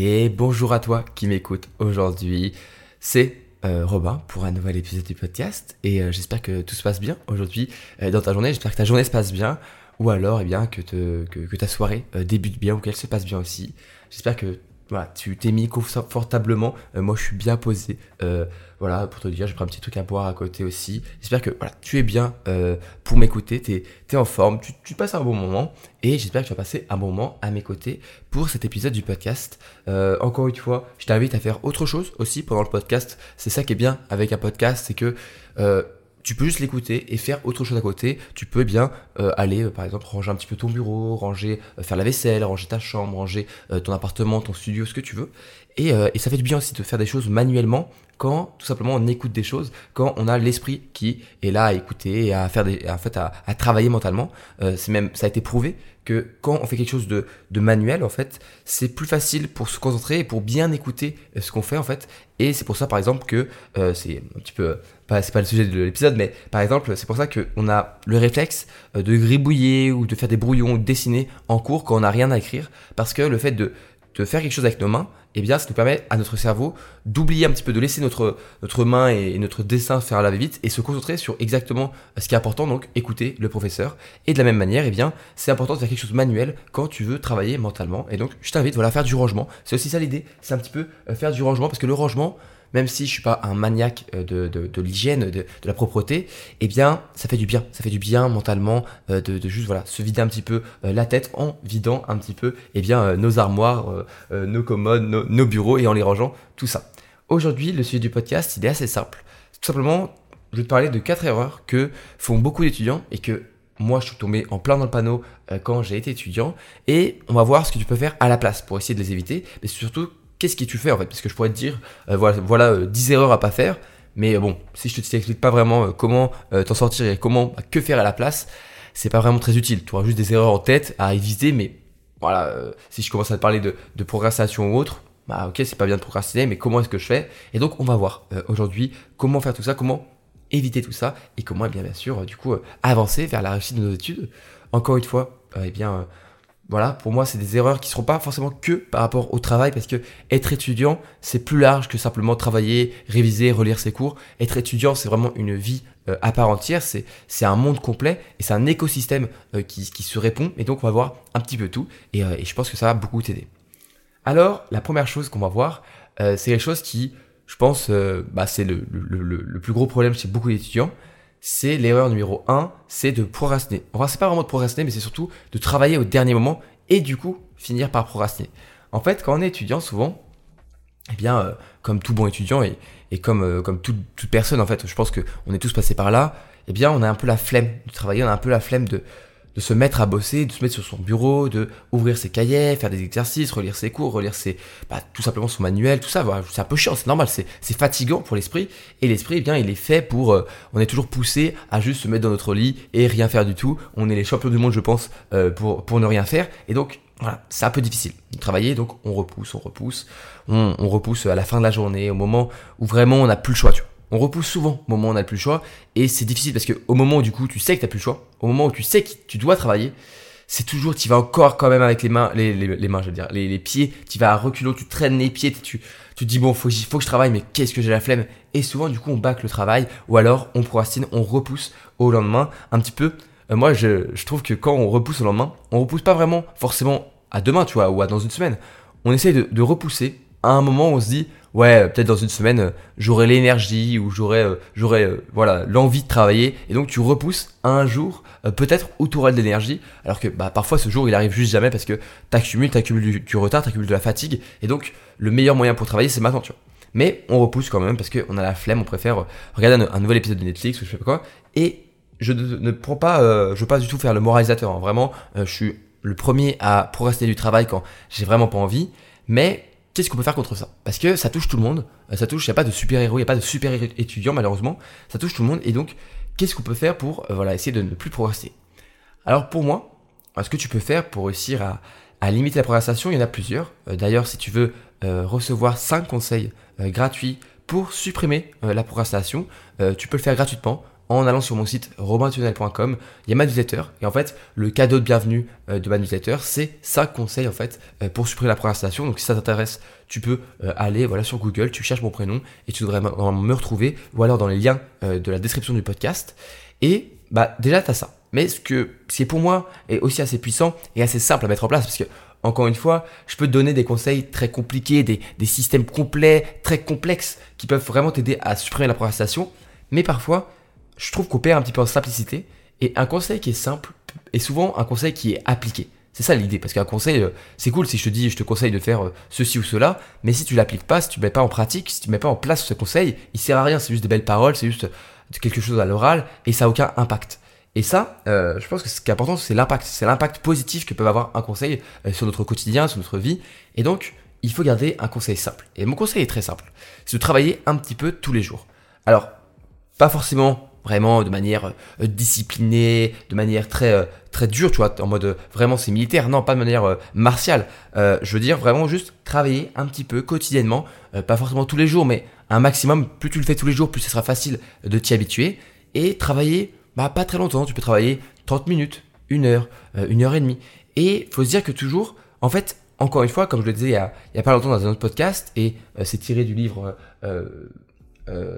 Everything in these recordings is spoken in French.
Et bonjour à toi qui m'écoute aujourd'hui. C'est euh, Robin pour un nouvel épisode du podcast et euh, j'espère que tout se passe bien aujourd'hui euh, dans ta journée. J'espère que ta journée se passe bien ou alors eh bien que, ta soirée débute bien ou qu'elle se passe bien aussi. J'espère que voilà, tu t'es mis confortablement. Euh, moi, je suis bien posé. Euh, voilà, pour te dire, je prends un petit truc à boire à côté aussi. J'espère que voilà, tu es bien euh, pour m'écouter. Tu es, en forme. Tu, passes un bon moment. Et j'espère que tu vas passer un moment à mes côtés pour cet épisode du podcast. encore une fois, je t'invite à faire autre chose aussi pendant le podcast. C'est ça qui est bien avec un podcast, c'est que tu peux juste l'écouter et faire autre chose à côté. Tu peux bien euh, aller, euh, par exemple, ranger un petit peu ton bureau, ranger, euh, faire la vaisselle, ranger ta chambre, ranger ton appartement, ton studio, ce que tu veux. Et, et, ça fait du bien aussi de faire des choses manuellement quand tout simplement on écoute des choses, quand on a l'esprit qui est là à écouter et à faire des, en fait, à, travailler mentalement. c'est même, ça a été prouvé que quand on fait quelque chose de, de manuel, en fait, c'est plus facile pour se concentrer et pour bien écouter ce qu'on fait, en fait. Et c'est pour ça, par exemple, que c'est un petit peu c'est pas le sujet de l'épisode, mais par exemple, c'est pour ça qu'on a le réflexe euh, de gribouiller ou de faire des brouillons ou de dessiner en cours quand on n'a rien à écrire, parce que le fait de, de faire quelque chose avec nos mains, eh bien, ça nous permet à notre cerveau d'oublier un petit peu, de laisser notre, main et notre dessin faire la vite et se concentrer sur exactement ce qui est important, donc écouter le professeur. Et de la même manière, eh bien, c'est important de faire quelque chose manuel quand tu veux travailler mentalement. Et donc, je t'invite, voilà, à faire du rangement. C'est aussi ça l'idée, c'est un petit peu euh, faire du rangement, parce que le rangement, même si je suis pas un maniaque euh, de, de, de l'hygiène, de, de, la propreté, eh bien, ça fait du bien. Ça fait du bien mentalement euh, de, juste voilà se vider un petit peu euh, la tête en vidant un petit peu eh bien nos armoires, nos commodes, nos, bureaux et en les rangeant tout ça. Aujourd'hui, le sujet du podcast, il est assez simple. Tout simplement, je vais te parler de quatre erreurs que font beaucoup d'étudiants et que moi, je suis tombé en plein dans le panneau quand j'ai été étudiant. Et on va voir ce que tu peux faire à la place pour essayer de les éviter, mais surtout qu'est-ce que tu fais en fait? Parce que je pourrais te dire, euh, voilà, voilà 10 euh, erreurs à pas faire, mais euh, bon, si je te t'explique pas vraiment comment t'en sortir et comment, bah, que faire à la place, c'est pas vraiment très utile. Tu auras juste des erreurs en tête à éviter, mais voilà, si je commence à te parler de, de procrastination ou autre, bah ok, c'est pas bien de procrastiner, mais comment est-ce que je fais? Et donc on va voir aujourd'hui comment faire tout ça, comment éviter tout ça, et comment, eh bien, bien sûr, du coup, avancer vers la réussite de nos études. Encore une fois, eh bien, voilà, pour moi, c'est des erreurs qui ne seront pas forcément que par rapport au travail, parce que être étudiant, c'est plus large que simplement travailler, réviser, relire ses cours. Être étudiant, c'est vraiment une vie euh, à part entière, c'est, c'est un monde complet et c'est un écosystème euh, qui, qui, se répond. Et donc, on va voir un petit peu tout, et, euh, et je pense que ça va beaucoup t'aider. Alors, la première chose qu'on va voir, c'est les choses qui, je pense, bah, c'est le, le, le plus gros problème chez beaucoup d'étudiants, c'est l'erreur numéro 1, c'est de procrastiner. Enfin, c'est pas vraiment de procrastiner, mais c'est surtout de travailler au dernier moment et du coup finir par procrastiner. En fait, quand on est étudiant, souvent, eh bien, euh, comme tout bon étudiant et, et comme, euh, comme toute, toute, personne, en fait, je pense qu'on est tous passés par là, eh bien, on a un peu la flemme de travailler, on a un peu la flemme de, de se mettre à bosser, de se mettre sur son bureau, de ouvrir ses cahiers, faire des exercices, relire ses cours, relire ses, bah, tout simplement son manuel, tout ça. Voilà, c'est un peu chiant, c'est normal, c'est, fatigant pour l'esprit. Et l'esprit, eh bien, il est fait pour, euh, on est toujours poussé à juste se mettre dans notre lit et rien faire du tout. On est les champions du monde, je pense, euh, pour, pour ne rien faire. Et donc, voilà, c'est un peu difficile de travailler, donc on repousse, on repousse, on, on repousse à la fin de la journée, au moment où vraiment on n'a plus le choix, tu vois. On repousse souvent au moment où on n'a plus le choix. Et c'est difficile parce que au moment où du coup tu sais que tu n'as plus le choix, au moment où tu sais que tu dois travailler, c'est toujours, tu vas encore quand même avec les mains, les, les, mains, je dire, les, les pieds, tu vas à reculons, tu traînes les pieds, tu, tu te dis bon, faut, faut que je travaille, mais qu'est-ce que j'ai la flemme? Et souvent, du coup, on bâcle le travail, ou alors on procrastine, on repousse au lendemain, un petit peu. Euh, moi, je, je trouve que quand on repousse au lendemain, on repousse pas vraiment forcément à demain, tu vois, ou à dans une semaine. On essaye de, de repousser à un moment on se dit, ouais, peut-être dans une semaine, euh, j'aurai l'énergie ou j'aurai, euh, j'aurai, euh, voilà, l'envie de travailler. Et donc tu repousses un jour, peut-être où tu de l'énergie, alors que bah, parfois ce jour il arrive juste jamais parce que t'accumules, t'accumules du, du retard, t'accumules de la fatigue. Et donc le meilleur moyen pour travailler c'est maintenant, tu vois. Mais on repousse quand même parce qu'on a la flemme, on préfère regarder un, nouvel épisode de Netflix ou je sais pas quoi. Et je ne, prends pas, je veux pas du tout faire le moralisateur. Hein. Vraiment, je suis le premier à procrastiner du travail quand j'ai vraiment pas envie. Mais qu'est-ce qu'on peut faire contre ça? Parce que ça touche tout le monde, euh, ça touche, il n'y a pas de super-héros, il n'y a pas de super-étudiants malheureusement, ça touche tout le monde, et donc qu'est-ce qu'on peut faire pour euh, voilà, essayer de ne plus progresser? Alors pour moi, ce que tu peux faire pour réussir à, limiter la progression, il y en a plusieurs. Euh, d'ailleurs, si tu veux recevoir 5 conseils gratuits pour supprimer la procrastination, tu peux le faire gratuitement en allant sur mon site robintunnel.com. Il y a ma newsletter. Et en fait, le cadeau de bienvenue euh, de ma newsletter, c'est 5 conseils en fait euh, pour supprimer la procrastination. Donc si ça t'intéresse, tu peux euh, aller voilà, sur Google, tu cherches mon prénom et tu devrais me retrouver ou alors dans les liens de la description du podcast. Et bah déjà, tu as ça. Mais ce que c'est pour moi est aussi assez puissant et assez simple à mettre en place parce que encore une fois, je peux te donner des conseils très compliqués, des, des systèmes complets, très complexes, qui peuvent vraiment t'aider à supprimer la procrastination. Mais parfois, je trouve qu'on perd un petit peu en simplicité. Et un conseil qui est simple est souvent un conseil qui est appliqué. C'est ça l'idée, parce qu'un conseil, euh, c'est cool si je te dis, je te conseille de faire euh, ceci ou cela, mais si tu l'appliques pas, si tu ne mets pas en pratique, si tu ne mets pas en place ce conseil, il sert à rien, c'est juste des belles paroles, c'est juste quelque chose à l'oral, et ça n'a aucun impact. Et ça, euh, je pense que ce qui est important, c'est l'impact. C'est l'impact positif que peut avoir un conseil sur notre quotidien, sur notre vie. Et donc, il faut garder un conseil simple. Et mon conseil est très simple. C'est de travailler un petit peu tous les jours. Alors, pas forcément vraiment de manière euh, disciplinée, de manière très euh, très dure, tu vois, en mode euh, vraiment c'est militaire, non, pas de manière martiale. je veux dire vraiment juste travailler un petit peu quotidiennement, pas forcément tous les jours, mais un maximum. Plus tu le fais tous les jours, plus ce sera facile de t'y habituer et travailler, bah pas très longtemps. Tu peux travailler 30 minutes, une heure, une heure et demie. Et faut se dire que toujours, en fait, encore une fois, comme je le disais il y a, il y a pas longtemps dans un autre podcast, et c'est tiré du livre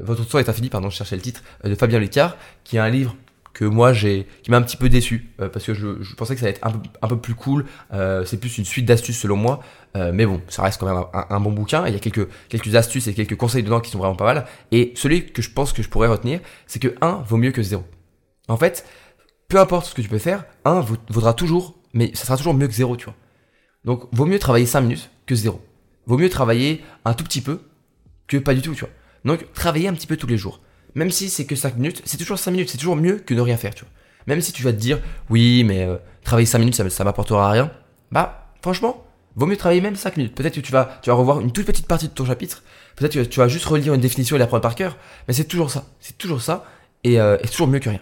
Votre temps est infini, pardon, je cherchais le titre, euh, de Fabien Licard, qui est un livre que moi j'ai qui m'a un petit peu déçu euh, parce que je, pensais que ça allait être un peu, un peu plus cool. C'est plus une suite d'astuces selon moi. Mais bon ça reste quand même un, bon bouquin. Il y a quelques quelques astuces et quelques conseils dedans qui sont vraiment pas mal. Et celui que je pense que je pourrais retenir c'est que 1 vaut mieux que 0 en fait peu importe ce que tu peux faire 1 vaudra toujours mais ça sera toujours mieux que 0 tu vois. Donc vaut mieux travailler 5 minutes que 0 vaut mieux travailler un tout petit peu que pas du tout tu vois donc, travailler un petit peu tous les jours. Même si c'est que 5 minutes, c'est toujours 5 minutes, c'est toujours mieux que de rien faire, tu vois. Même si tu vas te dire, oui, mais euh, travailler 5 minutes, ça, ça m'apportera rien. Bah, franchement, vaut mieux travailler même 5 minutes. Peut-être que tu vas, tu vas revoir une toute petite partie de ton chapitre. Peut-être que tu vas juste relire une définition et l'apprendre par cœur. Mais c'est toujours ça. C'est toujours ça. Et, euh, c'est toujours mieux que rien.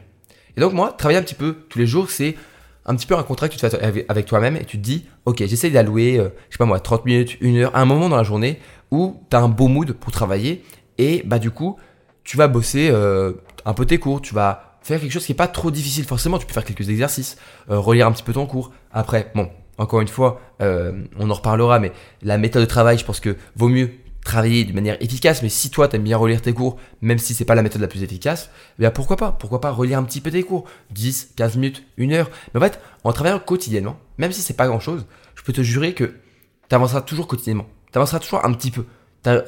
Et donc, moi, travailler un petit peu tous les jours, c'est un petit peu un contrat que tu te fais avec toi-même et tu te dis, ok, j'essaie d'allouer, euh, je sais pas moi, 30 minutes, une heure, un moment dans la journée où tu as un beau mood pour travailler et bah du coup, tu vas bosser euh, un peu tes cours, tu vas faire quelque chose qui n'est pas trop difficile forcément, tu peux faire quelques exercices, euh, relire un petit peu ton cours. Après, bon, encore une fois, euh, on en reparlera, mais la méthode de travail, je pense que vaut mieux travailler de manière efficace, mais si toi tu aimes bien relire tes cours, même si c'est pas la méthode la plus efficace, eh bien pourquoi pas? Pourquoi pas relire un petit peu tes cours? 10, 15 minutes, une heure. Mais en fait, en travaillant quotidiennement, même si c'est pas grand chose, je peux te jurer que tu avanceras toujours quotidiennement. Tu avanceras toujours un petit peu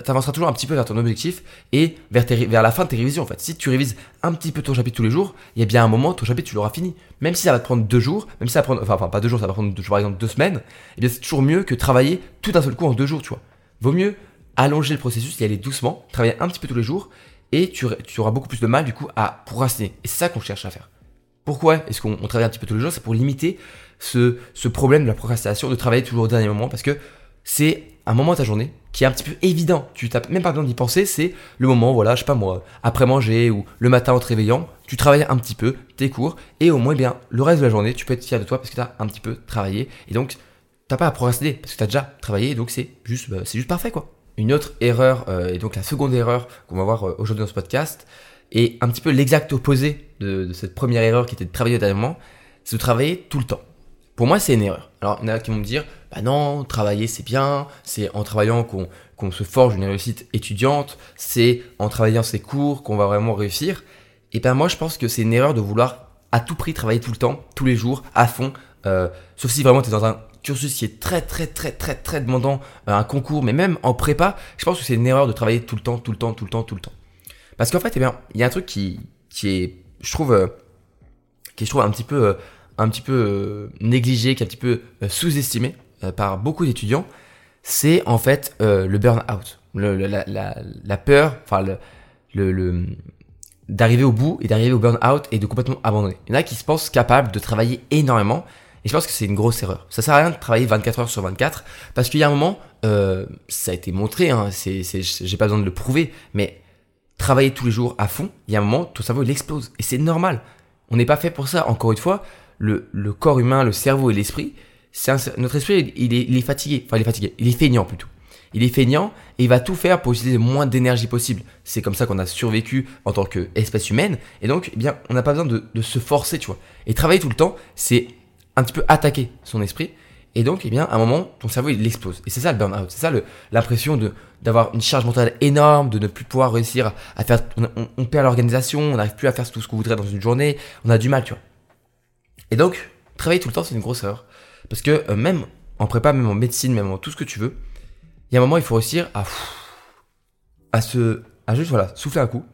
t'avanceras toujours un petit peu vers ton objectif et vers, vers la fin de tes révisions en fait. Si tu révises un petit peu ton chapitre tous les jours, il y a bien un moment, ton chapitre tu l'auras fini. Même si ça va te prendre deux jours, même si ça va prendre, enfin, pas deux jours, ça va prendre par exemple deux semaines, eh bien c'est toujours mieux que travailler tout d'un seul coup en deux jours, tu vois. Vaut mieux allonger le processus y aller doucement, travailler un petit peu tous les jours et tu, tu auras beaucoup plus de mal du coup à procrastiner. Et c'est ça qu'on cherche à faire. Pourquoi est-ce qu'on travaille un petit peu tous les jours? C'est pour limiter ce, ce problème de la procrastination, de travailler toujours au dernier moment parce que c'est un moment de ta journée qui est un petit peu évident. Tu n'as même pas besoin d'y penser, c'est le moment, voilà, je sais pas moi, après manger ou le matin en te réveillant, tu travailles un petit peu tes cours et au moins, eh bien, le reste de la journée, tu peux être fier de toi parce que tu as un petit peu travaillé et donc, t'as pas à procrastiner parce que tu as déjà travaillé et donc c'est juste, bah, juste parfait quoi. Une autre erreur, euh, et donc la seconde erreur qu'on va voir euh, aujourd'hui dans ce podcast, est un petit peu l'exact opposé de, cette première erreur qui était de travailler au c'est de travailler tout le temps. Pour moi, c'est une erreur. Alors, il y en a qui vont me dire, bah non, travailler c'est bien, c'est en travaillant qu'on se forge une réussite étudiante, c'est en travaillant ses cours qu'on va vraiment réussir. Et ben moi, je pense que c'est une erreur de vouloir à tout prix travailler tout le temps, tous les jours, à fond, euh, sauf si vraiment tu es dans un cursus qui est très très très très très demandant, euh, un concours, mais même en prépa, je pense que c'est une erreur de travailler tout le temps, tout le temps, tout le temps, tout le temps. Parce qu'en fait, eh bien, il y a un truc qui, qui est, je trouve, euh, je trouve un petit peu un petit peu euh, négligé, qui est un petit peu euh, sous-estimé euh, par beaucoup d'étudiants, c'est en fait le burn-out. la, peur, enfin le, d'arriver au bout et d'arriver au burn-out et de complètement abandonner. Il y en a qui se pensent capables de travailler énormément et je pense que c'est une grosse erreur. Ça sert à rien de travailler 24 heures sur 24 parce qu'il y a un moment, ça a été montré, hein, j'ai pas besoin de le prouver, mais travailler tous les jours à fond, il y a un moment, ton cerveau il explose et c'est normal. On n'est pas fait pour ça. Encore une fois, le, corps humain, le cerveau et l'esprit, notre esprit, il est, il est, fatigué. Enfin, il est fatigué. Il est feignant plutôt. Il est feignant et il va tout faire pour utiliser le moins d'énergie possible. C'est comme ça qu'on a survécu en tant qu'espèce humaine. Et donc, eh bien, on n'a pas besoin de, de, se forcer, tu vois. Et travailler tout le temps, c'est un petit peu attaquer son esprit. Et donc, eh bien, à un moment, ton cerveau, il explose. Et c'est ça le burn-out. C'est ça l'impression d'avoir une charge mentale énorme, de ne plus pouvoir réussir à faire. On, perd l'organisation, on n'arrive plus à faire tout ce qu'on voudrait dans une journée. On a du mal, tu vois. Et donc, travailler tout le temps, c'est une grosse erreur. Parce que euh, même en prépa, même en médecine, même en tout ce que tu veux, il y a un moment, il faut réussir à, à se, à juste, voilà, souffler un coup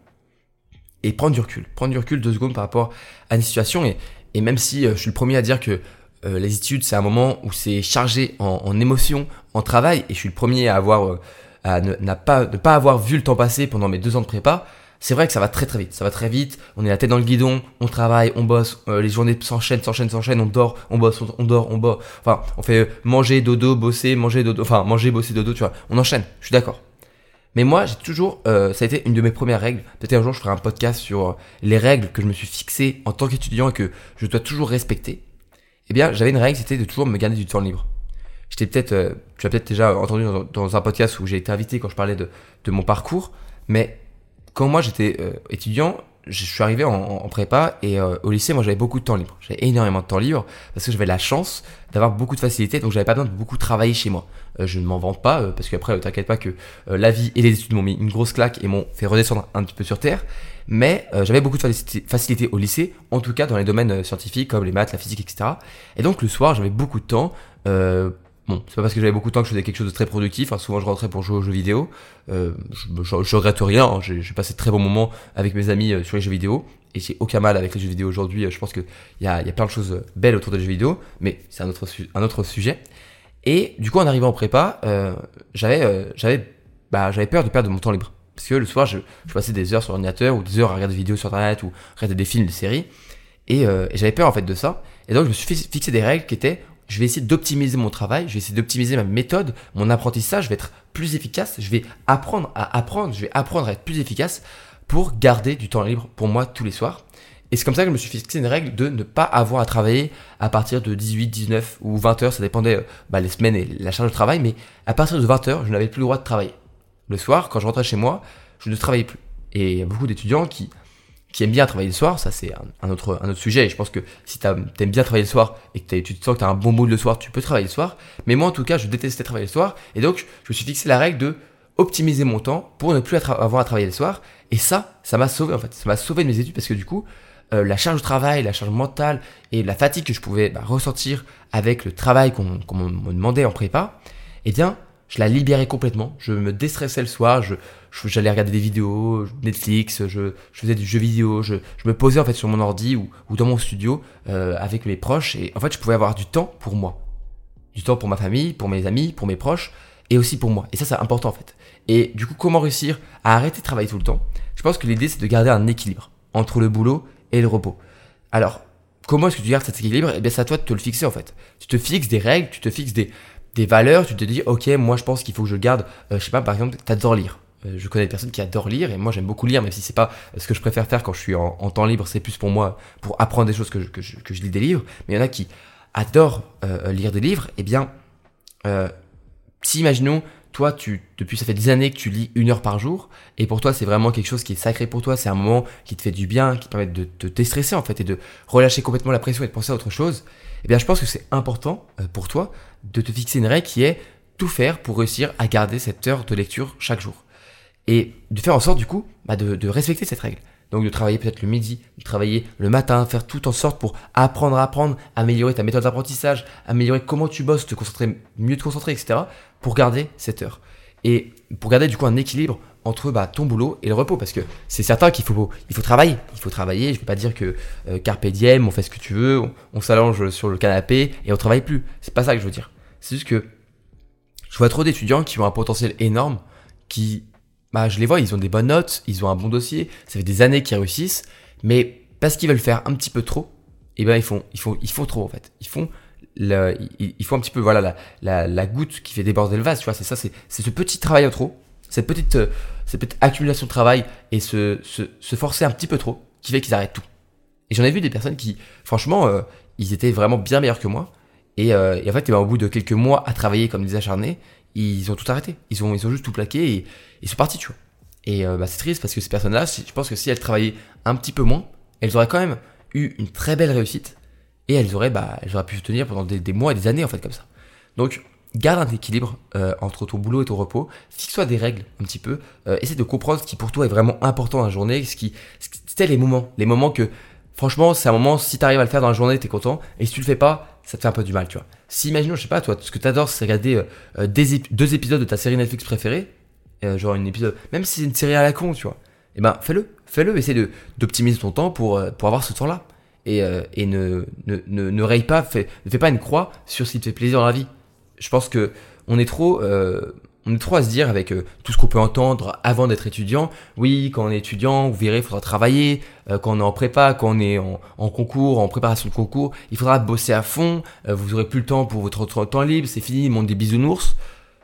et prendre du recul. Prendre du recul deux secondes par rapport à une situation. Et, et même si euh, je suis le premier à dire que euh, les études, c'est un moment où c'est chargé en, en émotions, en travail, et je suis le premier à avoir, à ne, pas, ne pas avoir vu le temps passer pendant mes deux ans de prépa. C'est vrai que ça va très très vite, ça va très vite, on est la tête dans le guidon, on travaille, on bosse, euh, les journées s'enchaînent, s'enchaînent, s'enchaînent, on dort, on bosse, on, dort, on bosse, enfin on fait manger, dodo, bosser, manger, dodo, enfin manger, bosser, dodo, tu vois, on enchaîne, je suis d'accord. Mais moi, j'ai toujours, ça a été une de mes premières règles. Peut-être un jour, je ferai un podcast sur les règles que je me suis fixées en tant qu'étudiant et que je dois toujours respecter. Eh bien, j'avais une règle, c'était de toujours me garder du temps libre. J'étais peut-être, euh, tu as peut-être déjà entendu dans, un podcast où j'ai été invité quand je parlais de, de mon parcours, mais quand moi j'étais euh, étudiant, je suis arrivé en, prépa et euh, au lycée, moi j'avais beaucoup de temps libre. J'avais énormément de temps libre parce que j'avais la chance d'avoir beaucoup de facilité, donc j'avais pas besoin de beaucoup travailler chez moi. je ne m'en vante pas parce qu'après, t'inquiète pas que la vie et les études m'ont mis une grosse claque et m'ont fait redescendre un petit peu sur terre mais euh, j'avais beaucoup de facilité au lycée, en tout cas dans les domaines euh, scientifiques comme les maths, la physique, etc. Et donc le soir, j'avais beaucoup de temps. Euh, bon, c'est pas parce que j'avais beaucoup de temps que je faisais quelque chose de très productif. Hein. Souvent, je rentrais pour jouer aux jeux vidéo. Euh, je, je, regrette rien. Hein. J'ai, passé de très bons moments avec mes amis sur les jeux vidéo. Et j'ai aucun mal avec les jeux vidéo aujourd'hui. Je pense qu'il y a, y a plein de choses belles autour des jeux vidéo, mais c'est un autre, un autre sujet. Et du coup, en arrivant en prépa, j'avais, j'avais, bah, j'avais peur de perdre mon temps libre. Parce que le soir, je, je passais des heures sur l'ordinateur ou des heures à regarder des vidéos sur internet ou regarder des films, des séries. Euh, et, j'avais peur en fait de ça. Et donc je me suis fixé des règles qui étaient je vais essayer d'optimiser mon travail, je vais essayer d'optimiser ma méthode, mon apprentissage, je vais être plus efficace, je vais apprendre à apprendre, je vais apprendre à être plus efficace pour garder du temps libre pour moi tous les soirs. Et c'est comme ça que je me suis fixé une règle de ne pas avoir à travailler à partir de 18, 19 ou 20 heures, ça dépendait euh, bah, les semaines et la charge de travail, mais à partir de 20 heures, je n'avais plus le droit de travailler le soir, quand je rentrais chez moi, je ne travaillais plus. Et il y a beaucoup d'étudiants qui, qui bien travailler le soir, ça c'est un, autre, un autre sujet. Et je pense que si tu aimes bien travailler le soir et que tu te sens que tu as un bon mood le soir, tu peux travailler le soir. Mais moi en tout cas, je détestais travailler le soir. Et donc, je me suis fixé la règle de optimiser mon temps pour ne plus avoir à travailler le soir. Et ça, ça m'a sauvé en fait. Ça m'a sauvé de mes études parce que du coup, euh, la charge de travail, la charge mentale et la fatigue que je pouvais bah, ressentir avec le travail qu'on me demandait en prépa, eh bien, je la libérais complètement. Je me déstressais le soir, je, j'allais regarder des vidéos, Netflix, je, faisais du jeu vidéo, je, me posais en fait sur mon ordi ou, ou dans mon studio euh, avec mes proches et en fait je pouvais avoir du temps pour moi. Du temps pour ma famille, pour mes amis, pour mes proches et aussi pour moi. Et ça c'est important en fait. Et du coup comment réussir à arrêter de travailler tout le temps? Je pense que l'idée c'est de garder un équilibre entre le boulot et le repos. Alors comment est-ce que tu gardes cet équilibre? Eh bien c'est à toi de te le fixer en fait. Tu te fixes des règles, tu te fixes des des valeurs, tu te dis, ok, moi je pense qu'il faut que je garde, euh, je sais pas, par exemple, t'adores lire. Euh, je connais des personnes qui adorent lire et moi j'aime beaucoup lire, même si c'est pas ce que je préfère faire quand je suis en, temps libre, c'est plus pour moi, pour apprendre des choses que je, que je, que je lis des livres. Mais il y en a qui adorent euh, lire des livres, et eh bien, si imaginons, toi, tu, depuis ça fait des années que tu lis une heure par jour, et pour toi c'est vraiment quelque chose qui est sacré pour toi, c'est un moment qui te fait du bien, qui te permet de te déstresser en fait, et de relâcher complètement la pression et de penser à autre chose, eh bien je pense que c'est important pour toi de te fixer une règle qui est tout faire pour réussir à garder cette heure de lecture chaque jour. Et de faire en sorte du coup bah, de, respecter cette règle. Donc de travailler peut-être le midi, de travailler le matin, faire tout en sorte pour apprendre à apprendre, améliorer ta méthode d'apprentissage, améliorer comment tu bosses, te concentrer, mieux te concentrer, etc. pour garder cette heure. Et pour garder du coup un équilibre entre bah, ton boulot et le repos parce que c'est certain qu'il faut il faut travailler il faut travailler je vais pas dire que euh, carpe diem on fait ce que tu veux on, s'allonge sur le canapé et on travaille plus c'est pas ça que je veux dire c'est juste que je vois trop d'étudiants qui ont un potentiel énorme qui bah je les vois ils ont des bonnes notes ils ont un bon dossier ça fait des années qu'ils réussissent mais parce qu'ils veulent faire un petit peu trop et eh ben ils font ils font ils font trop en fait ils font le, il, faut un petit peu voilà la, la, la goutte qui fait déborder le vase tu vois c'est ça c'est ce petit travail en trop cette petite, euh, cette petite accumulation de travail et se, se, se forcer un petit peu trop qui fait qu'ils arrêtent tout. Et j'en ai vu des personnes qui, franchement, euh, ils étaient vraiment bien meilleurs que moi. Et, euh, et en fait, eh ben, au bout de quelques mois à travailler comme des acharnés, ils ont tout arrêté. Ils ont, ils ont juste tout plaqué et ils sont partis, tu vois. Et euh, bah, c'est triste parce que ces personnes-là, je pense que si elles travaillaient un petit peu moins, elles auraient quand même eu une très belle réussite et elles auraient, bah, elles auraient pu se tenir pendant des, mois et des années en fait comme ça. Donc garde un équilibre euh, entre ton boulot et ton repos, fixe-toi des règles un petit peu, euh, essaie de comprendre ce qui pour toi est vraiment important dans la journée, ce qui, c'était les moments, les moments que franchement c'est un moment si tu arrives à le faire dans la journée t'es content et si tu le fais pas ça te fait un peu du mal tu vois. Si imaginons je sais pas toi ce que t'adores c'est regarder deux épisodes de ta série Netflix préférée, euh, genre une épisode, même si c'est une série à la con, tu vois, et eh ben fais-le, fais-le, essaie d'optimiser ton temps pour, euh, pour avoir ce temps-là. Et, euh, et ne, ne, ne, ne, raye pas, fais, ne fais pas une croix sur ce qui te fait plaisir dans la vie. Je pense que on est trop, on est trop à se dire avec tout ce qu'on peut entendre avant d'être étudiant. Oui, quand on est étudiant, vous verrez, il faudra travailler. quand on est en prépa, quand on est en, concours, en préparation de concours, il faudra bosser à fond. vous aurez plus le temps pour votre temps libre. C'est fini, monde des bisounours.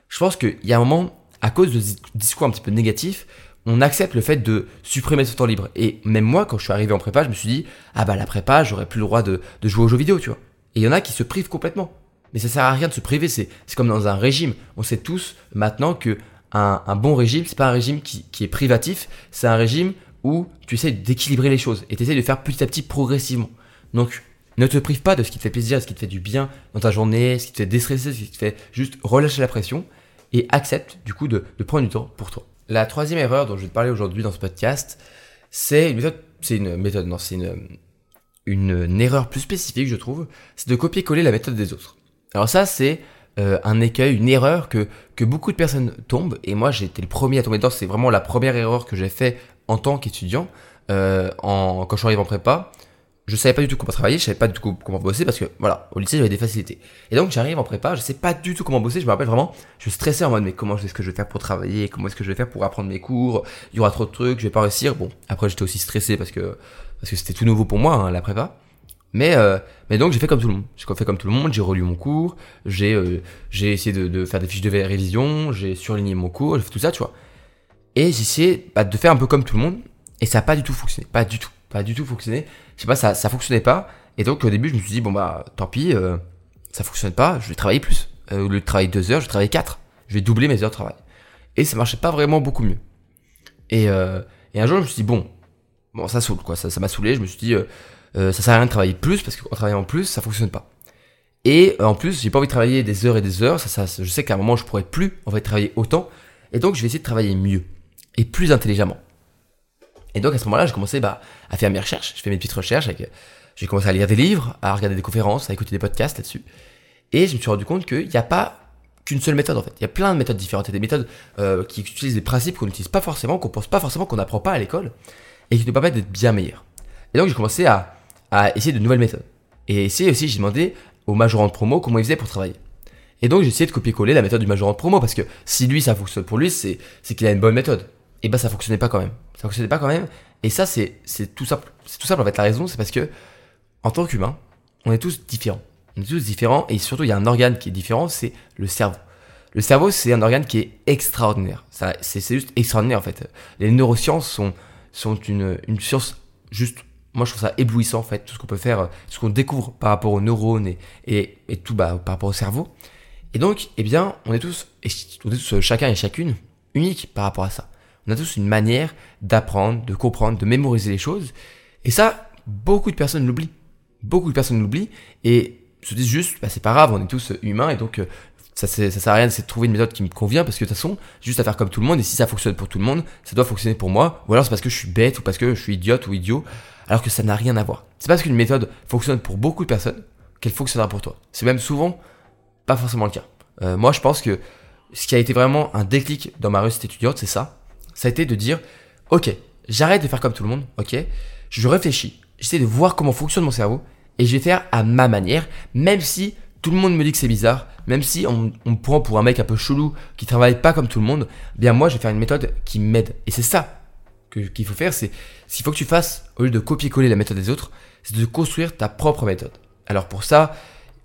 Je pense qu'il y a un moment, à cause de ce discours un petit peu négatif, on accepte le fait de supprimer ce temps libre. Et même moi, quand je suis arrivé en prépa, je me suis dit, ah bah la prépa, j'aurais plus le droit de, jouer aux jeux vidéo, tu vois. Et il y en a qui se privent complètement. Mais ça sert à rien de se priver, c'est comme dans un régime. On sait tous maintenant que un, bon régime, c'est pas un régime qui, qui est privatif, c'est un régime où tu essaies d'équilibrer les choses et tu essaies de faire petit à petit progressivement. Donc, ne te prive pas de ce qui te fait plaisir, ce qui te fait du bien dans ta journée, ce qui te fait déstresser, ce qui te fait juste relâcher la pression et accepte du coup de, de, prendre du temps pour toi. La troisième erreur dont je vais te parler aujourd'hui dans ce podcast, c'est une méthode, c'est une méthode, non, c'est une, une, erreur plus spécifique, je trouve, c'est de copier-coller la méthode des autres. Alors ça, c'est euh, un écueil, une erreur que, que beaucoup de personnes tombent, et moi été le premier à tomber dedans, c'est vraiment la première erreur que j'ai fait en tant qu'étudiant, euh, en, quand je suis arrivé en prépa je savais pas du tout comment travailler, je savais pas du tout comment bosser parce que voilà, au lycée j'avais des facilités. Et donc j'arrive en prépa, je sais pas du tout comment bosser, je me rappelle vraiment, je stressais en mode mais comment est-ce que je vais faire pour travailler, comment est-ce que je vais faire pour apprendre mes cours, il y aura trop de trucs, je vais pas réussir. Bon, après j'étais aussi stressé parce que parce que c'était tout nouveau pour moi hein, la prépa. Mais euh, mais donc j'ai fait comme tout le monde. J'ai fait comme tout le monde, j'ai relu mon cours, j'ai euh, j'ai essayé de, faire des fiches de révision, j'ai surligné mon cours, j'ai fait tout ça, tu vois. Et j'ai essayé bah, de faire un peu comme tout le monde et ça a pas du tout fonctionné, pas du tout pas du tout fonctionné. Je sais pas, ça, ça fonctionnait pas. Et donc au début, je me suis dit, bon bah tant pis, euh, ça fonctionne pas, je vais travailler plus. Euh, au lieu de travailler deux heures, je vais travailler quatre. Je vais doubler mes heures de travail. Et ça marchait pas vraiment beaucoup mieux. Et, euh, et un jour, je me suis dit, bon, bon ça saoule quoi, ça, ça m'a saoulé. Je me suis dit, euh, euh, ça sert à rien de travailler plus parce qu'en travaillant plus, ça fonctionne pas. Et en plus, j'ai pas envie de travailler des heures et des heures. Ça, je sais qu'à un moment, je pourrais plus en fait travailler autant. Et donc, je vais essayer de travailler mieux et plus intelligemment. Et donc à ce moment-là, j'ai commencé bah, à faire mes recherches. Je fais mes petites recherches. Avec, j'ai commencé à lire des livres, à regarder des conférences, à écouter des podcasts là-dessus. Et je me suis rendu compte qu'il n'y a pas qu'une seule méthode en fait. Il y a plein de méthodes différentes. Il y a des méthodes euh, qui utilisent des principes qu'on n'utilise pas forcément, qu'on pense pas forcément, qu'on n'apprend pas à l'école, et qui nous permettent d'être bien meilleurs. Et donc j'ai commencé à, à, essayer de nouvelles méthodes. Et essayer aussi, j'ai demandé au majorant de promo comment il faisait pour travailler. Et donc j'ai essayé de copier-coller la méthode du majorant de promo parce que si lui ça fonctionne pour lui, c'est qu'il a une bonne méthode et bah ça fonctionnait pas quand même. Ça fonctionnait pas quand même. Et ça, c'est, tout simple. C'est tout simple en fait. La raison, c'est parce que, en tant qu'humain, on est tous différents. On est tous différents et surtout, il y a un organe qui est différent, c'est le cerveau. Le cerveau, c'est un organe qui est extraordinaire. C'est, juste extraordinaire en fait. Les neurosciences sont, une science juste moi je trouve ça éblouissant en fait tout ce qu'on peut faire ce qu'on découvre par rapport aux neurones et, et, et tout bah, par rapport au cerveau et donc eh bien on est tous on est tous chacun et chacune unique par rapport à ça on a tous une manière d'apprendre, de comprendre, de mémoriser les choses. Et ça, beaucoup de personnes l'oublient. Beaucoup de personnes l'oublient et se disent juste, bah, c'est pas grave, on est tous humains et donc euh, ça, sert à rien de trouver une méthode qui me convient parce que de toute façon, juste à faire comme tout le monde et si ça fonctionne pour tout le monde, ça doit fonctionner pour moi. Ou alors c'est parce que je suis bête ou parce que je suis idiote ou idiot, alors que ça n'a rien à voir. C'est parce qu'une méthode fonctionne pour beaucoup de personnes qu'elle fonctionnera pour toi. C'est même souvent pas forcément le cas. Euh, moi, je pense que ce qui a été vraiment un déclic dans ma réussite étudiante, c'est ça ça a été de dire, ok, j'arrête de faire comme tout le monde, ok, je réfléchis, j'essaie de voir comment fonctionne mon cerveau, et je vais faire à ma manière, même si tout le monde me dit que c'est bizarre, même si on, me prend pour un mec un peu chelou qui travaille pas comme tout le monde, eh bien moi je vais faire une méthode qui m'aide. Et c'est ça qu'il faut faire, c'est ce qu'il faut que tu fasses, au lieu de copier-coller la méthode des autres, c'est de construire ta propre méthode. Alors pour ça,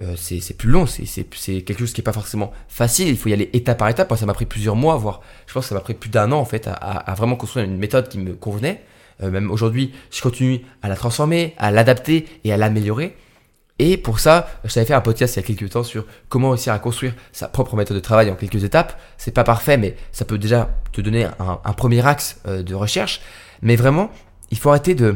euh, c'est plus long, c'est quelque chose qui est pas forcément facile, il faut y aller étape par étape. Moi, ça m'a pris plusieurs mois, voire je pense que ça m'a pris plus d'un an en fait à, à, vraiment construire une méthode qui me convenait. Euh, même aujourd'hui, je continue à la transformer, à l'adapter et à l'améliorer. Et pour ça, je t'avais fait un podcast il y a quelques temps sur comment réussir à construire sa propre méthode de travail en quelques étapes. C'est pas parfait, mais ça peut déjà te donner un, premier axe euh, de recherche. Mais vraiment, il faut arrêter de,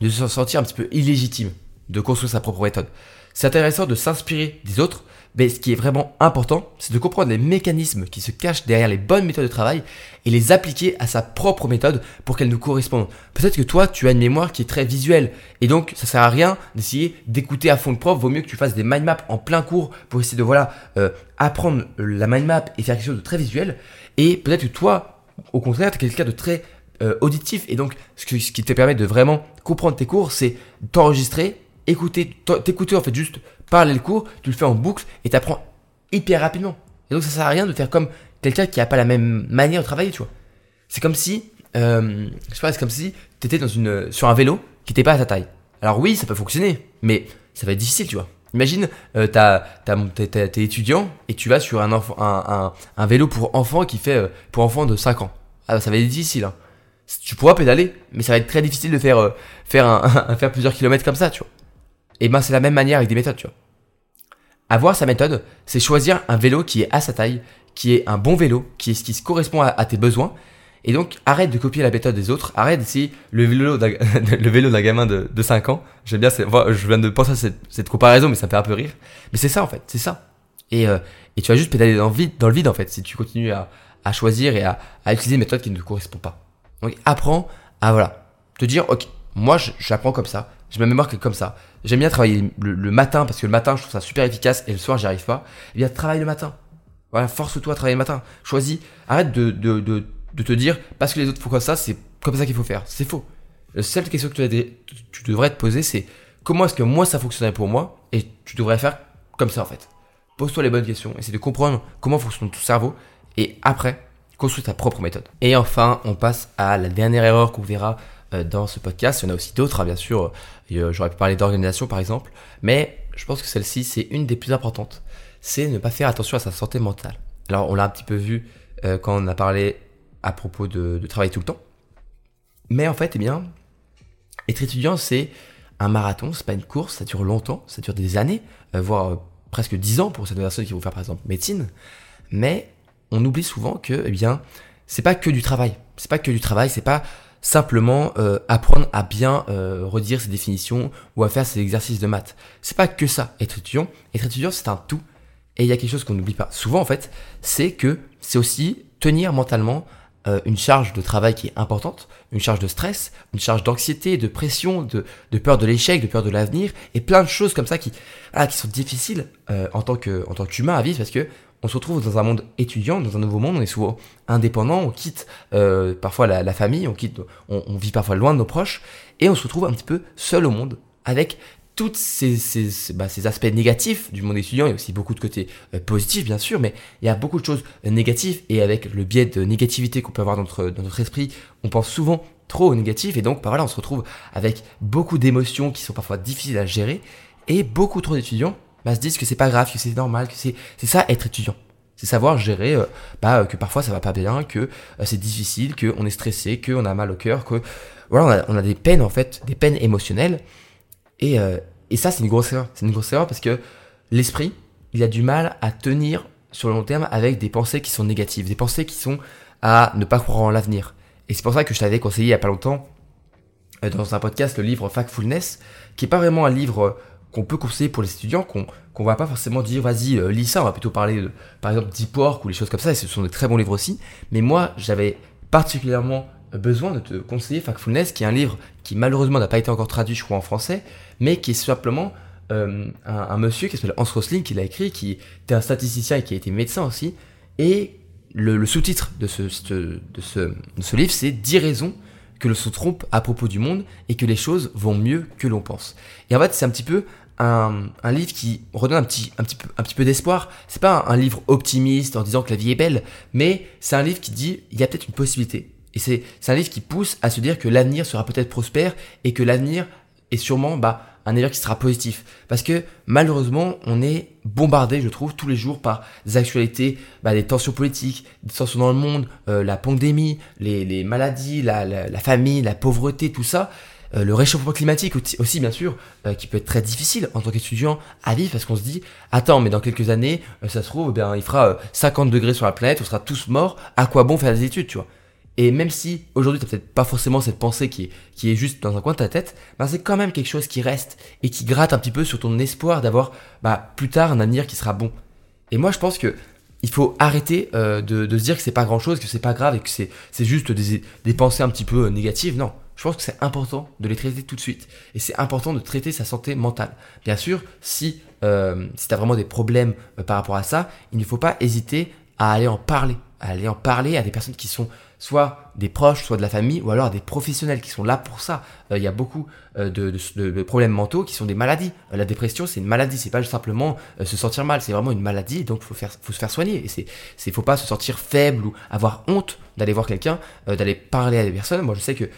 de se sentir un petit peu illégitime de construire sa propre méthode. C'est intéressant de s'inspirer des autres, mais ce qui est vraiment important, c'est de comprendre les mécanismes qui se cachent derrière les bonnes méthodes de travail et les appliquer à sa propre méthode pour qu'elle nous corresponde. Peut-être que toi, tu as une mémoire qui est très visuelle et donc ça sert à rien d'essayer d'écouter à fond le prof. Vaut mieux que tu fasses des mind maps en plein cours pour essayer de voilà euh, apprendre la mind map et faire quelque chose de très visuel. Et peut-être que toi, au contraire, tu es quelqu'un de très euh, auditif et donc ce, ce qui te permet de vraiment comprendre tes cours, c'est t'enregistrer, écouter, t'écouter en fait juste parler le cours, tu le fais en boucle et t'apprends hyper rapidement. Et donc ça sert à rien de faire comme quelqu'un qui a pas la même manière de travailler, tu vois. C'est comme si, euh, je sais pas, c'est comme si t'étais dans une, sur un vélo qui n'était pas à ta taille. Alors oui, ça peut fonctionner, mais ça va être difficile, tu vois. Imagine, euh, t'es étudiant et tu vas sur un, enfant, un, un, vélo pour enfants qui fait euh, pour enfants de 5 ans. Ah, ça va être difficile. Hein. Tu pourras pédaler, mais ça va être très difficile de faire, euh, faire, un, faire plusieurs kilomètres comme ça, tu vois. Et ben c'est la même manière avec des méthodes, tu vois. Avoir sa méthode, c'est choisir un vélo qui est à sa taille, qui est un bon vélo, qui est ce qui se correspond à, tes besoins. Et donc, arrête de copier la méthode des autres, arrête d'essayer le vélo d'un, le vélo d'un gamin de, de 5 ans. J'aime bien, je viens de penser à cette, comparaison, mais ça me fait un peu rire. Mais c'est ça, en fait, c'est ça. Et, euh, tu vas juste pédaler dans le vide, dans le vide, en fait, si tu continues à, choisir et à, utiliser une méthode qui ne te correspond pas. Donc, apprends à, voilà, te dire, ok, moi, j'apprends comme ça, j'ai ma mémoire qui est comme ça. J'aime bien travailler le, matin parce que le matin, je trouve ça super efficace et le soir, j'y arrive pas. Eh bien, travaille le matin. Voilà, force-toi à travailler le matin. Choisis. Arrête de, de, de, te dire parce que les autres font comme ça, c'est comme ça qu'il faut faire. C'est faux. La seule question que tu, tu devrais te poser, c'est comment est-ce que moi ça fonctionnerait pour moi et tu devrais faire comme ça en fait. Pose-toi les bonnes questions. Essaie de comprendre comment fonctionne ton cerveau et après, construis ta propre méthode. Et enfin, on passe à la dernière erreur qu'on verra dans ce podcast. Il y en a aussi d'autres, hein, bien sûr. Euh, j'aurais pu parler d'organisation, par exemple. Mais je pense que celle-ci, c'est une des plus importantes. C'est ne pas faire attention à sa santé mentale. Alors, on l'a un petit peu vu euh, quand on a parlé à propos de, de travailler tout le temps. Mais en fait, eh bien, être étudiant, c'est un marathon, c'est pas une course, ça dure longtemps, ça dure des années, voire presque dix ans pour certaines personnes qui vont faire par exemple médecine. Mais on oublie souvent que, eh bien, c'est pas que du travail. C'est pas que du travail, c'est pas simplement euh, apprendre à bien euh, redire ses définitions ou à faire ses exercices de maths. C'est pas que ça, être étudiant. Être étudiant, c'est un tout. Et il y a quelque chose qu'on n'oublie pas souvent en fait, c'est que c'est aussi tenir mentalement euh, une charge de travail qui est importante, une charge de stress, une charge d'anxiété, de pression, de, de peur de l'échec, de peur de l'avenir, et plein de choses comme ça qui, ah, qui sont difficiles en tant que en tant qu'humain à vivre parce que on se retrouve dans un monde étudiant, dans un nouveau monde, on est souvent indépendant, on quitte euh, parfois la, famille, on quitte, on, vit parfois loin de nos proches, et on se retrouve un petit peu seul au monde, avec tous bah, ces, aspects négatifs du monde étudiant, il y a aussi beaucoup de côtés euh, positifs bien sûr, mais il y a beaucoup de choses négatives, et avec le biais de négativité qu'on peut avoir dans notre, esprit, on pense souvent trop au négatif, et donc bah, voilà, on se retrouve avec beaucoup d'émotions qui sont parfois difficiles à gérer, et beaucoup trop d'étudiants bah, se disent que c'est pas grave, que c'est normal, que c'est ça être étudiant. C'est savoir gérer euh, bah, que parfois ça va pas bien, que euh, c'est difficile, qu'on est stressé, qu'on a mal au cœur, que voilà, on a, on a, des peines en fait, des peines émotionnelles. Et, euh, et ça, c'est une grosse erreur. C'est une grosse erreur parce que l'esprit, il a du mal à tenir sur le long terme avec des pensées qui sont négatives, des pensées qui sont à ne pas croire en l'avenir. Et c'est pour ça que je t'avais conseillé il y a pas longtemps dans un podcast le livre Factfulness, qui est pas vraiment un livre qu'on peut conseiller pour les étudiants, qu'on qu'on va pas forcément dire vas-y euh, lis ça, on va plutôt parler de par exemple Deep Work ou les choses comme ça, et ce sont des très bons livres aussi. Mais moi j'avais particulièrement besoin de te conseiller Factfulness, qui est un livre qui malheureusement n'a pas été encore traduit je crois en français, mais qui est simplement euh, un, monsieur qui s'appelle Hans Rosling qui l'a écrit, qui était un statisticien et qui a été médecin aussi, et le, sous-titre de ce, de, ce, de ce livre c'est 10 raisons que l'on se trompe à propos du monde et que les choses vont mieux que l'on pense. Et en fait, c'est un petit peu un, livre qui redonne un petit, un petit peu, un petit peu d'espoir. C'est pas un, livre optimiste en disant que la vie est belle, mais c'est un livre qui dit il y a peut-être une possibilité. Et c'est, un livre qui pousse à se dire que l'avenir sera peut-être prospère et que l'avenir est sûrement bah, un avenir qui sera positif. Parce que malheureusement, on est bombardé, je trouve, tous les jours par des actualités, bah, des tensions politiques, des tensions dans le monde, euh, la pandémie, les, les maladies, la, la, la famille, la pauvreté, tout ça. Le réchauffement climatique aussi, bien sûr, qui peut être très difficile en tant qu'étudiant à vivre parce qu'on se dit, attends, mais dans quelques années, ça se trouve, eh bien, il fera 50 degrés sur la planète, on sera tous morts, à quoi bon faire des études, tu vois? Et même si aujourd'hui tu peut-être pas forcément cette pensée qui est, qui est juste dans un coin de ta tête, ben c'est quand même quelque chose qui reste et qui gratte un petit peu sur ton espoir d'avoir bah, plus tard un avenir qui sera bon. Et moi je pense que il faut arrêter euh, de, de, se dire que c'est pas grand chose, que c'est pas grave et que c'est, c'est juste des, des pensées un petit peu euh, négatives. Non, je pense que c'est important de les traiter tout de suite. Et c'est important de traiter sa santé mentale. Bien sûr, si, euh, si tu as vraiment des problèmes euh, par rapport à ça, il ne faut pas hésiter à aller en parler. À aller en parler à des personnes qui sont soit des proches, soit de la famille, ou alors des professionnels qui sont là pour ça. Euh, il y a beaucoup euh, de, problèmes mentaux qui sont des maladies. La dépression, c'est une maladie, c'est pas simplement se sentir mal, c'est vraiment une maladie, donc faut faire, faut se faire soigner. Et c'est, c'est, faut pas se sentir faible ou avoir honte d'aller voir quelqu'un, d'aller parler à des personnes. Moi, je sais que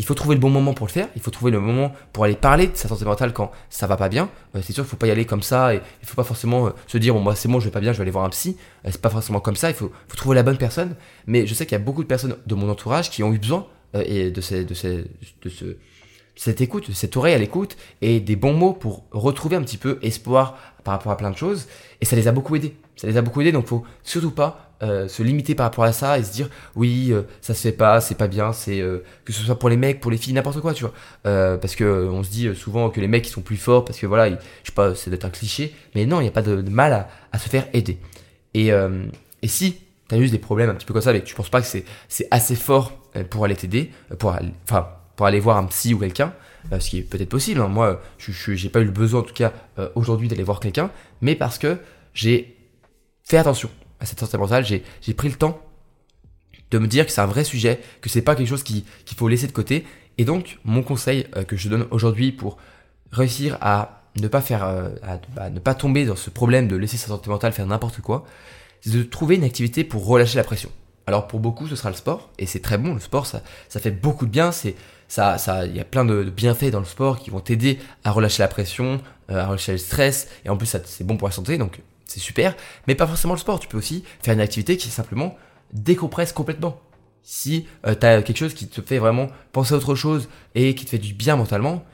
il faut trouver le bon moment pour le faire. Il faut trouver le moment pour aller parler de sa santé mentale quand ça va pas bien. Euh, c'est sûr qu'il faut pas y aller comme ça et il faut pas forcément euh, se dire bon moi c'est bon je vais pas bien je vais aller voir un psy. Euh, c'est pas forcément comme ça. Il faut, trouver la bonne personne. Mais je sais qu'il y a beaucoup de personnes de mon entourage qui ont eu besoin et de ces, de de ce cette écoute, cette oreille à l'écoute et des bons mots pour retrouver un petit peu espoir par rapport à plein de choses. Et ça les a beaucoup aidés. Ça les a beaucoup aidés, donc faut surtout pas euh, se limiter par rapport à ça et se dire oui euh, ça se fait pas c'est pas bien c'est euh, que ce soit pour les mecs pour les filles n'importe quoi tu vois. Parce que on se dit souvent que les mecs ils sont plus forts parce que voilà je sais pas c'est d'être un cliché mais non il n'y a pas de, mal à, à, se faire aider. Et, et si tu as juste des problèmes un petit peu comme ça mais tu penses pas que c'est c'est assez fort pour aller t'aider pour enfin pour aller voir un psy ou quelqu'un ce qui est peut-être possible hein. moi je j'ai pas eu le besoin en tout cas aujourd'hui d'aller voir quelqu'un mais parce que j'ai fait attention à cette santé mentale, j'ai pris le temps de me dire que c'est un vrai sujet, que c'est pas quelque chose qu'il faut laisser de côté. Et donc, mon conseil euh, que je donne aujourd'hui pour réussir à ne pas faire, euh, à, bah, ne pas tomber dans ce problème de laisser sa santé mentale faire n'importe quoi, c'est de trouver une activité pour relâcher la pression. Alors pour beaucoup, ce sera le sport, et c'est très bon. Le sport, ça, ça fait beaucoup de bien. C'est ça, ça, il y a plein de, bienfaits dans le sport qui vont t'aider à relâcher la pression, euh, à relâcher le stress, et en plus, c'est bon pour la santé. Donc c'est super, mais pas forcément le sport. Tu peux aussi faire une activité qui simplement décompresse complètement. Si euh, tu as quelque chose qui te fait vraiment penser à autre chose et qui te fait du bien mentalement,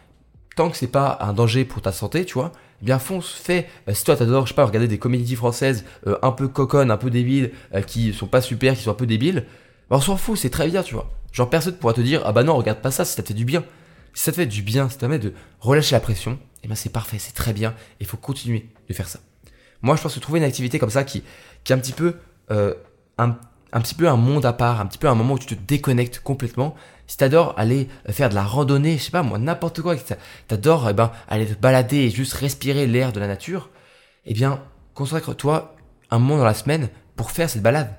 tant que c'est pas un danger pour ta santé, tu vois, eh bien fonce, fais. Euh, si toi t'adores, je sais pas, regarder des comédies françaises euh, un peu coconnes, un peu débiles, qui sont pas super, qui sont un peu débiles, bah, on s'en fout, c'est très bien, tu vois. Genre personne pourra te dire, ah bah non, regarde pas ça si ça te fait du bien. Si ça te fait du bien, si ça te permet de relâcher la pression, eh ben c'est parfait, c'est très bien, il faut continuer de faire ça. Moi, je pense que trouver une activité comme ça qui, qui est un petit peu euh, un, un, petit peu un monde à part, un petit peu un moment où tu te déconnectes complètement. Si t'adores aller faire de la randonnée, je sais pas moi, n'importe quoi, t'adores eh ben, aller te balader et juste respirer l'air de la nature, eh bien, consacre-toi un moment dans la semaine pour faire cette balade.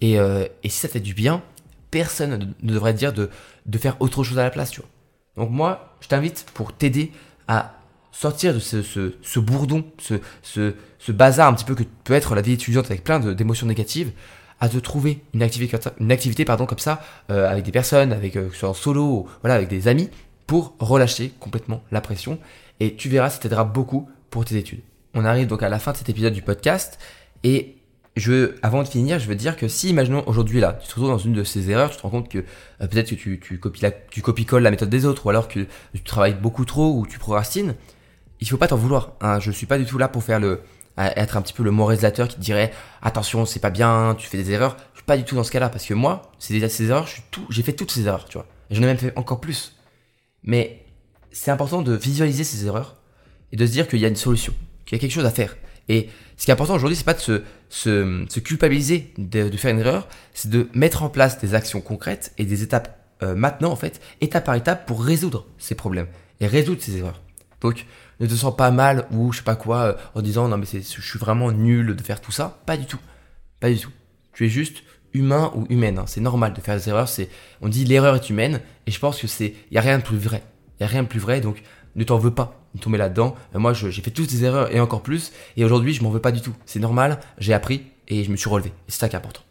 Et, euh, et si ça fait du bien, personne ne devrait te dire de, de faire autre chose à la place, tu vois. Donc moi, je t'invite pour t'aider à sortir de ce, ce, ce bourdon, ce, ce, ce, bazar un petit peu que peut être la vie étudiante avec plein d'émotions négatives, à te trouver une activité, une activité pardon, comme ça, euh, avec des personnes, avec, euh, soit en solo, voilà, avec des amis, pour relâcher complètement la pression. Et tu verras, ça t'aidera beaucoup pour tes études. On arrive donc à la fin de cet épisode du podcast. Et je, avant de finir, je veux dire que si, imaginons aujourd'hui là, tu te retrouves dans une de ces erreurs, tu te rends compte que euh, peut-être que tu, tu copies la, tu copies-colles la méthode des autres, ou alors que tu travailles beaucoup trop, ou tu procrastines, il faut pas t'en vouloir. Hein. Je suis pas du tout là pour faire le être un petit peu le moralisateur qui te dirait attention c'est pas bien, tu fais des erreurs. Je suis pas du tout dans ce cas-là parce que moi c'est déjà ces erreurs, je tout, j'ai fait toutes ces erreurs, tu vois. J'en ai même fait encore plus. Mais c'est important de visualiser ces erreurs et de se dire qu'il y a une solution, qu'il y a quelque chose à faire. Et ce qui est important aujourd'hui, c'est pas de se, se, se culpabiliser de, de, faire une erreur, c'est de mettre en place des actions concrètes et des étapes euh, maintenant en fait, étape par étape pour résoudre ces problèmes et résoudre ces erreurs. Donc ne te sens pas mal ou je sais pas quoi euh, en disant non mais je suis vraiment nul de faire tout ça. Pas du tout. Pas du tout. Tu es juste humain ou humaine. Hein. C'est normal de faire des erreurs. C'est, on dit l'erreur est humaine et je pense que c'est, y a rien de plus vrai. Y a rien de plus vrai donc ne t'en veux pas tomber là-dedans. Euh, moi j'ai fait toutes ces erreurs et encore plus et aujourd'hui je m'en veux pas du tout. C'est normal. J'ai appris et je me suis relevé. C'est ça qui est important.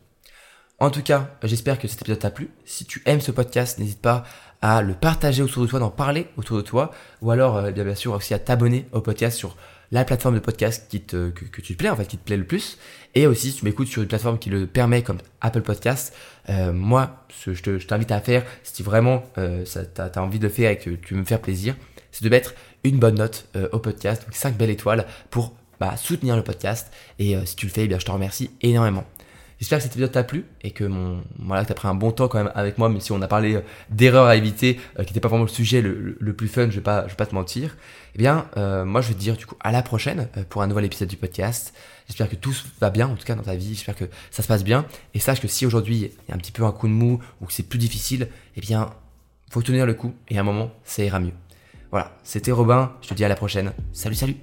En tout cas, j'espère que cet épisode t'a plu. Si tu aimes ce podcast, n'hésite pas à le partager autour de toi, d'en parler autour de toi, ou alors euh, bien, sûr aussi à t'abonner au podcast sur la plateforme de podcast qui te, que, tu te plaît, en fait, qui te plaît le plus. Et aussi, si tu m'écoutes sur une plateforme qui le permet, comme Apple Podcast, euh, moi, ce que je t'invite à faire, si vraiment euh, tu as, envie de le faire et que tu veux me faire plaisir, c'est de mettre une bonne note euh, au podcast, donc 5 belles étoiles pour bah, soutenir le podcast. Et si tu le fais, eh bien, je te remercie énormément. J'espère que cette vidéo t'a plu et que mon, voilà, as pris un bon temps quand même avec moi, même si on a parlé euh, d'erreurs à éviter, euh, qui n'était pas vraiment le sujet le, plus fun, je vais pas, je vais pas te mentir. Eh bien, euh, moi je vais te dire du coup à la prochaine pour un nouvel épisode du podcast. J'espère que tout va bien, en tout cas dans ta vie, j'espère que ça se passe bien. Et sache que si aujourd'hui il y a un petit peu un coup de mou ou que c'est plus difficile, eh bien, faut tenir le coup et à un moment, ça ira mieux. Voilà, c'était Robin, je te dis à la prochaine. Salut, salut